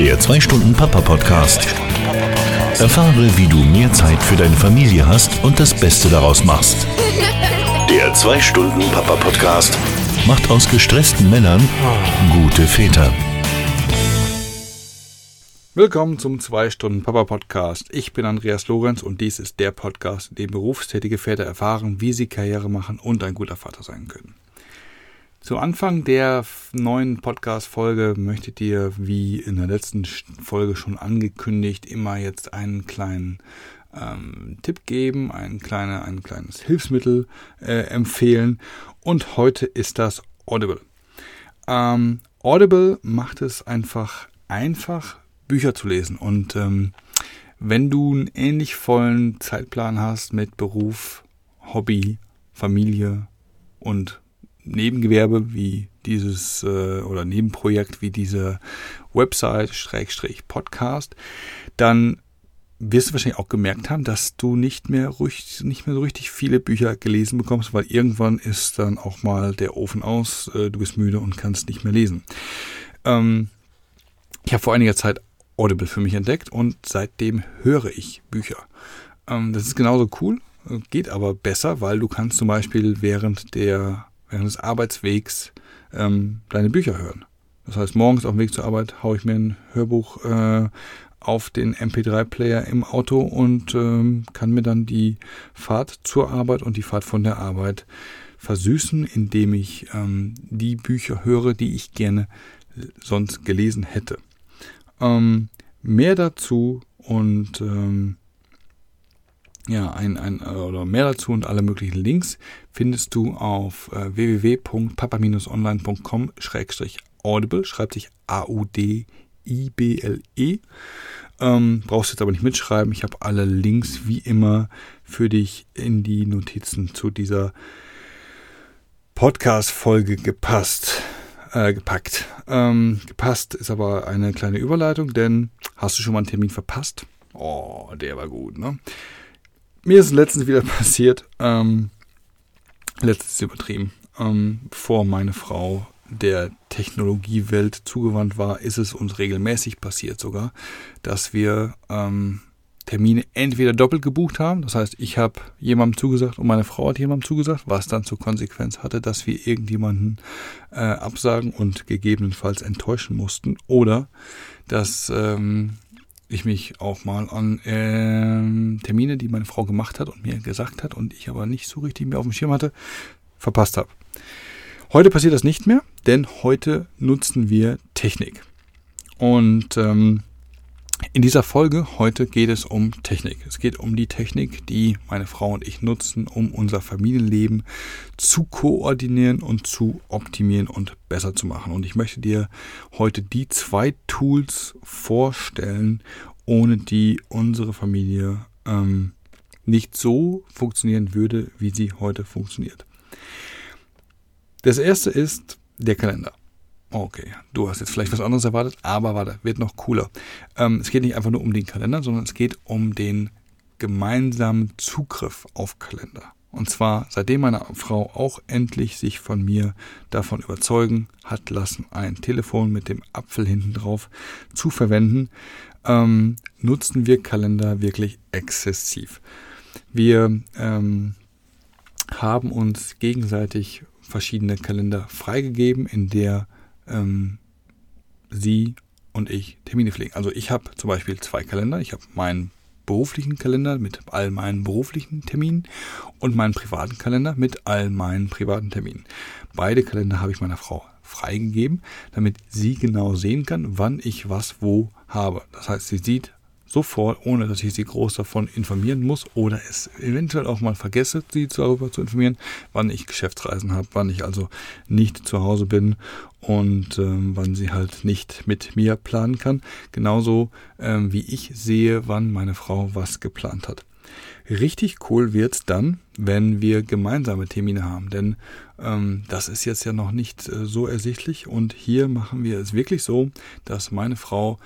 Der 2-Stunden-Papa-Podcast. Erfahre, wie du mehr Zeit für deine Familie hast und das Beste daraus machst. Der 2-Stunden-Papa-Podcast macht aus gestressten Männern gute Väter. Willkommen zum 2-Stunden-Papa-Podcast. Ich bin Andreas Lorenz und dies ist der Podcast, in dem berufstätige Väter erfahren, wie sie Karriere machen und ein guter Vater sein können. Zu Anfang der neuen Podcast-Folge möchte ich dir, wie in der letzten Folge schon angekündigt, immer jetzt einen kleinen ähm, Tipp geben, ein, kleine, ein kleines Hilfsmittel äh, empfehlen. Und heute ist das Audible. Ähm, Audible macht es einfach einfach, Bücher zu lesen. Und ähm, wenn du einen ähnlich vollen Zeitplan hast mit Beruf, Hobby, Familie und Nebengewerbe wie dieses äh, oder Nebenprojekt wie diese Website Schrägstrich Podcast, dann wirst du wahrscheinlich auch gemerkt haben, dass du nicht mehr, ruhig, nicht mehr so richtig viele Bücher gelesen bekommst, weil irgendwann ist dann auch mal der Ofen aus, äh, du bist müde und kannst nicht mehr lesen. Ähm, ich habe vor einiger Zeit Audible für mich entdeckt und seitdem höre ich Bücher. Ähm, das ist genauso cool, geht aber besser, weil du kannst zum Beispiel während der während des Arbeitswegs ähm, deine Bücher hören. Das heißt, morgens auf dem Weg zur Arbeit haue ich mir ein Hörbuch äh, auf den MP3-Player im Auto und ähm, kann mir dann die Fahrt zur Arbeit und die Fahrt von der Arbeit versüßen, indem ich ähm, die Bücher höre, die ich gerne sonst gelesen hätte. Ähm, mehr dazu und ähm, ja, ein, ein, oder mehr dazu und alle möglichen Links findest du auf äh, www.papa-online.com-audible, schreibt sich A-U-D-I-B-L-E. Ähm, brauchst jetzt aber nicht mitschreiben. Ich habe alle Links wie immer für dich in die Notizen zu dieser Podcast-Folge gepasst, äh, gepackt. Ähm, gepasst ist aber eine kleine Überleitung, denn hast du schon mal einen Termin verpasst? Oh, der war gut, ne? Mir ist letztens wieder passiert, ähm, letztens übertrieben, ähm, bevor meine Frau der Technologiewelt zugewandt war, ist es uns regelmäßig passiert sogar, dass wir ähm, Termine entweder doppelt gebucht haben, das heißt, ich habe jemandem zugesagt und meine Frau hat jemandem zugesagt, was dann zur Konsequenz hatte, dass wir irgendjemanden äh, absagen und gegebenenfalls enttäuschen mussten oder dass ähm, ich mich auch mal an äh, Termine, die meine Frau gemacht hat und mir gesagt hat und ich aber nicht so richtig mehr auf dem Schirm hatte, verpasst habe. Heute passiert das nicht mehr, denn heute nutzen wir Technik. Und ähm, in dieser Folge heute geht es um Technik. Es geht um die Technik, die meine Frau und ich nutzen, um unser Familienleben zu koordinieren und zu optimieren und besser zu machen. Und ich möchte dir heute die zwei Tools vorstellen, ohne die unsere Familie ähm, nicht so funktionieren würde, wie sie heute funktioniert. Das erste ist der Kalender. Okay, du hast jetzt vielleicht was anderes erwartet, aber warte, wird noch cooler. Ähm, es geht nicht einfach nur um den Kalender, sondern es geht um den gemeinsamen Zugriff auf Kalender. Und zwar seitdem meine Frau auch endlich sich von mir davon überzeugen hat lassen, ein Telefon mit dem Apfel hinten drauf zu verwenden, ähm, nutzen wir Kalender wirklich exzessiv. Wir ähm, haben uns gegenseitig verschiedene Kalender freigegeben, in der ähm, sie und ich Termine pflegen. Also ich habe zum Beispiel zwei Kalender. Ich habe meinen beruflichen Kalender mit all meinen beruflichen Terminen und meinen privaten Kalender mit all meinen privaten Terminen. Beide Kalender habe ich meiner Frau freigegeben, damit sie genau sehen kann, wann ich was wo habe. Das heißt, sie sieht sofort, ohne dass ich sie groß davon informieren muss oder es eventuell auch mal vergesse, sie darüber zu informieren, wann ich Geschäftsreisen habe, wann ich also nicht zu Hause bin und ähm, wann sie halt nicht mit mir planen kann. Genauso ähm, wie ich sehe, wann meine Frau was geplant hat. Richtig cool wird's dann, wenn wir gemeinsame Termine haben, denn ähm, das ist jetzt ja noch nicht äh, so ersichtlich und hier machen wir es wirklich so, dass meine Frau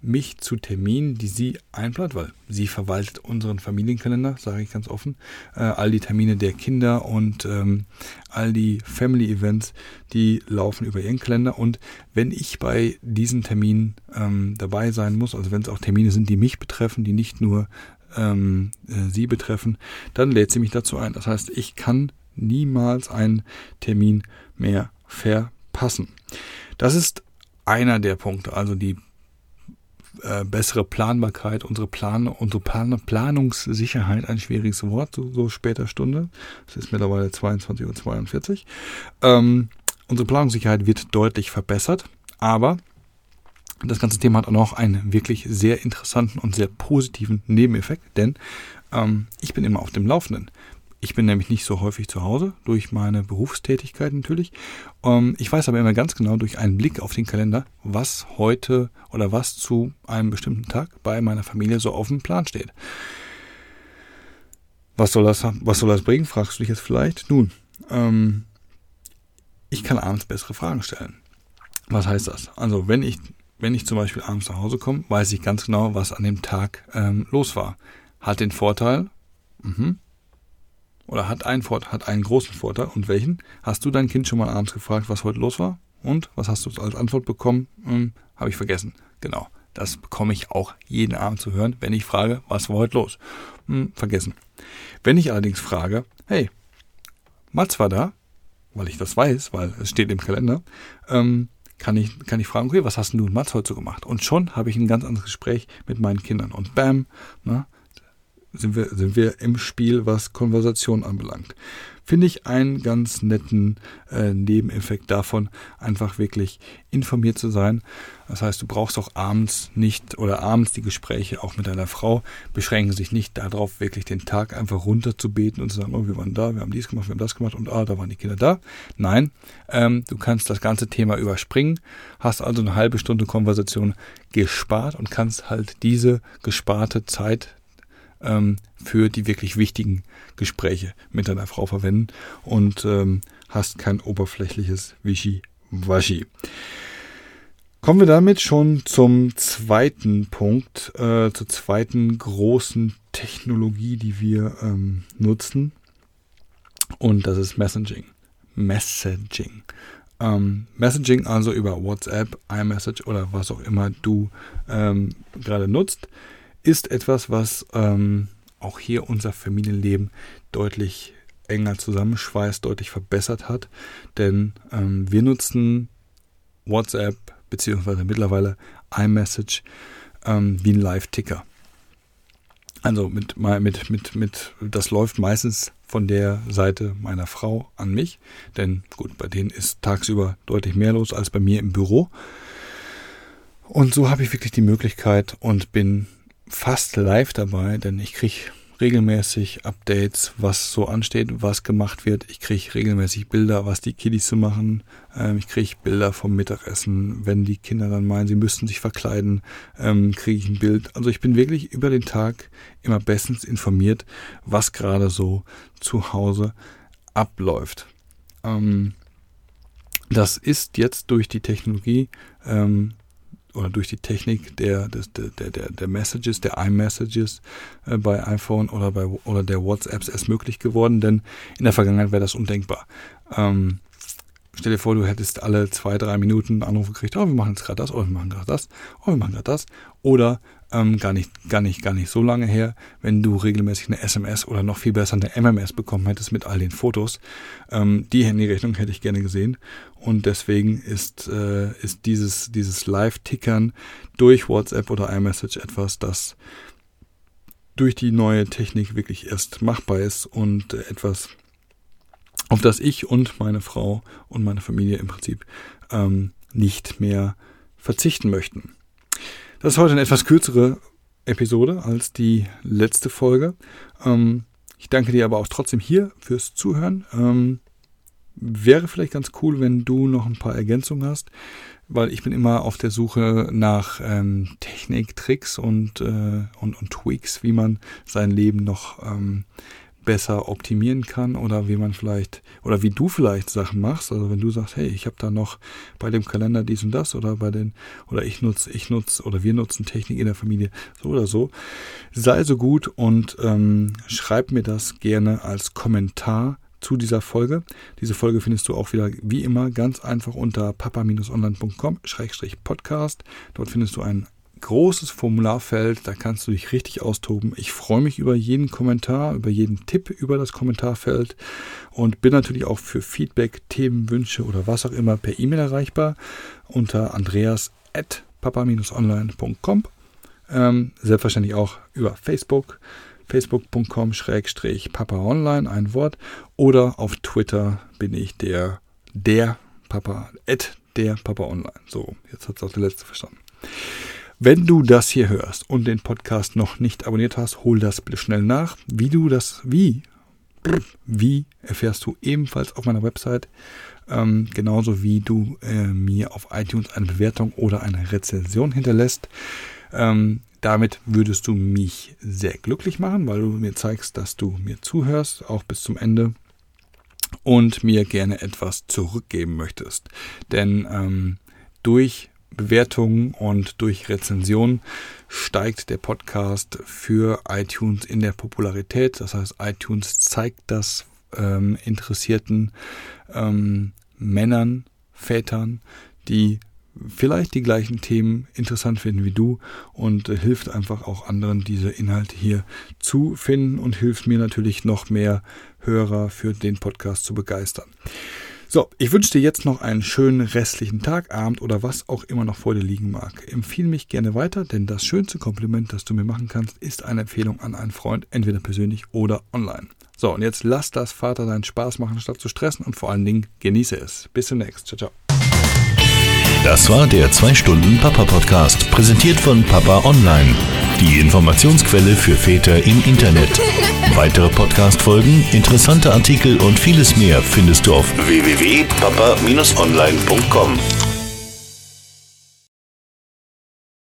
mich zu Terminen, die sie einplant, weil sie verwaltet unseren Familienkalender, sage ich ganz offen, äh, all die Termine der Kinder und ähm, all die Family Events, die laufen über ihren Kalender und wenn ich bei diesen Terminen ähm, dabei sein muss, also wenn es auch Termine sind, die mich betreffen, die nicht nur ähm, äh, sie betreffen, dann lädt sie mich dazu ein. Das heißt, ich kann niemals einen Termin mehr verpassen. Das ist einer der Punkte, also die äh, bessere Planbarkeit, unsere, Plan unsere Plan Planungssicherheit, ein schwieriges Wort, so, so später Stunde. Es ist mittlerweile 22.42 Uhr. Ähm, unsere Planungssicherheit wird deutlich verbessert, aber das ganze Thema hat auch noch einen wirklich sehr interessanten und sehr positiven Nebeneffekt, denn ähm, ich bin immer auf dem Laufenden. Ich bin nämlich nicht so häufig zu Hause, durch meine Berufstätigkeit natürlich. Ähm, ich weiß aber immer ganz genau durch einen Blick auf den Kalender, was heute oder was zu einem bestimmten Tag bei meiner Familie so auf dem Plan steht. Was soll das, was soll das bringen, fragst du dich jetzt vielleicht. Nun, ähm, ich kann abends bessere Fragen stellen. Was heißt das? Also, wenn ich, wenn ich zum Beispiel abends nach Hause komme, weiß ich ganz genau, was an dem Tag ähm, los war. Hat den Vorteil, mh, oder hat einen, Vorteil, hat einen großen Vorteil. Und welchen? Hast du dein Kind schon mal abends gefragt, was heute los war? Und was hast du als Antwort bekommen? Hm, Habe ich vergessen. Genau. Das bekomme ich auch jeden Abend zu hören, wenn ich frage, was war heute los? Hm, vergessen. Wenn ich allerdings frage, hey, Mats war da, weil ich das weiß, weil es steht im Kalender, ähm, kann ich, kann ich fragen, okay, was hast du und Mats heute so gemacht? Und schon habe ich ein ganz anderes Gespräch mit meinen Kindern. Und bam, na, sind wir, sind wir im Spiel, was Konversation anbelangt. Finde ich einen ganz netten äh, Nebeneffekt davon, einfach wirklich informiert zu sein. Das heißt, du brauchst auch abends nicht oder abends die Gespräche auch mit deiner Frau beschränken sich nicht darauf, wirklich den Tag einfach runterzubeten und zu sagen, oh, wir waren da, wir haben dies gemacht, wir haben das gemacht und ah, da waren die Kinder da. Nein, ähm, du kannst das ganze Thema überspringen, hast also eine halbe Stunde Konversation gespart und kannst halt diese gesparte Zeit ähm, für die wirklich wichtigen Gespräche mit deiner Frau verwenden und ähm, hast kein oberflächliches Wischi-Waschi. Kommen wir damit schon zum zweiten Punkt, äh, zur zweiten großen Technologie, die wir ähm, nutzen. Und das ist Messaging. Messaging. Ähm, Messaging also über WhatsApp, iMessage oder was auch immer du ähm, gerade nutzt ist etwas, was ähm, auch hier unser Familienleben deutlich enger zusammenschweißt, deutlich verbessert hat. Denn ähm, wir nutzen WhatsApp beziehungsweise mittlerweile iMessage ähm, wie ein Live-Ticker. Also mit, mit, mit, mit, das läuft meistens von der Seite meiner Frau an mich. Denn gut, bei denen ist tagsüber deutlich mehr los als bei mir im Büro. Und so habe ich wirklich die Möglichkeit und bin fast live dabei, denn ich kriege regelmäßig Updates, was so ansteht, was gemacht wird. Ich kriege regelmäßig Bilder, was die Kiddies so machen. Ähm, ich kriege Bilder vom Mittagessen. Wenn die Kinder dann meinen, sie müssten sich verkleiden, ähm, kriege ich ein Bild. Also ich bin wirklich über den Tag immer bestens informiert, was gerade so zu Hause abläuft. Ähm, das ist jetzt durch die Technologie ähm, oder durch die Technik der, des, der, der, der Messages, der iMessages äh, bei iPhone oder bei oder der WhatsApps erst möglich geworden, denn in der Vergangenheit wäre das undenkbar. Ähm, stell dir vor, du hättest alle zwei, drei Minuten Anrufe gekriegt, oh, wir machen jetzt gerade das, oh, wir machen gerade das, oh, wir machen gerade das. Oder ähm, gar nicht, gar nicht, gar nicht so lange her, wenn du regelmäßig eine SMS oder noch viel besser eine MMS bekommen hättest mit all den Fotos. Ähm, die Handyrechnung hätte ich gerne gesehen. Und deswegen ist, äh, ist dieses, dieses Live-Tickern durch WhatsApp oder iMessage etwas, das durch die neue Technik wirklich erst machbar ist und etwas, auf das ich und meine Frau und meine Familie im Prinzip ähm, nicht mehr verzichten möchten. Das ist heute eine etwas kürzere Episode als die letzte Folge. Ähm, ich danke dir aber auch trotzdem hier fürs Zuhören. Ähm, wäre vielleicht ganz cool, wenn du noch ein paar Ergänzungen hast, weil ich bin immer auf der Suche nach ähm, Technik, Tricks und, äh, und, und Tweaks, wie man sein Leben noch ähm, besser optimieren kann oder wie man vielleicht oder wie du vielleicht Sachen machst. Also wenn du sagst, hey, ich habe da noch bei dem Kalender dies und das oder bei den oder ich nutze, ich nutze oder wir nutzen Technik in der Familie so oder so, sei so gut und ähm, schreib mir das gerne als Kommentar zu dieser Folge. Diese Folge findest du auch wieder wie immer ganz einfach unter papa-online.com-podcast. Dort findest du ein großes Formularfeld, da kannst du dich richtig austoben. Ich freue mich über jeden Kommentar, über jeden Tipp über das Kommentarfeld und bin natürlich auch für Feedback, Themen, Wünsche oder was auch immer per E-Mail erreichbar unter andreas.papa-online.com. Ähm, selbstverständlich auch über Facebook facebook.com-papa online, ein Wort. Oder auf Twitter bin ich der, der Papa, at der Papa online. So, jetzt hat es auch der letzte verstanden. Wenn du das hier hörst und den Podcast noch nicht abonniert hast, hol das bitte schnell nach. Wie du das, wie, wie erfährst du ebenfalls auf meiner Website. Ähm, genauso wie du äh, mir auf iTunes eine Bewertung oder eine Rezension hinterlässt. Ähm, damit würdest du mich sehr glücklich machen, weil du mir zeigst, dass du mir zuhörst, auch bis zum Ende und mir gerne etwas zurückgeben möchtest. Denn ähm, durch Bewertungen und durch Rezensionen steigt der Podcast für iTunes in der Popularität. Das heißt, iTunes zeigt das ähm, interessierten ähm, Männern, Vätern, die vielleicht die gleichen Themen interessant finden wie du und äh, hilft einfach auch anderen, diese Inhalte hier zu finden und hilft mir natürlich noch mehr Hörer für den Podcast zu begeistern. So, ich wünsche dir jetzt noch einen schönen restlichen Tag, Abend oder was auch immer noch vor dir liegen mag. Empfehle mich gerne weiter, denn das schönste Kompliment, das du mir machen kannst, ist eine Empfehlung an einen Freund, entweder persönlich oder online. So, und jetzt lass das Vater deinen Spaß machen, statt zu stressen und vor allen Dingen genieße es. Bis demnächst. Ciao, ciao. Das war der 2-Stunden-Papa-Podcast, präsentiert von Papa Online. Die Informationsquelle für Väter im Internet. Weitere Podcast-Folgen, interessante Artikel und vieles mehr findest du auf www.papa-online.com.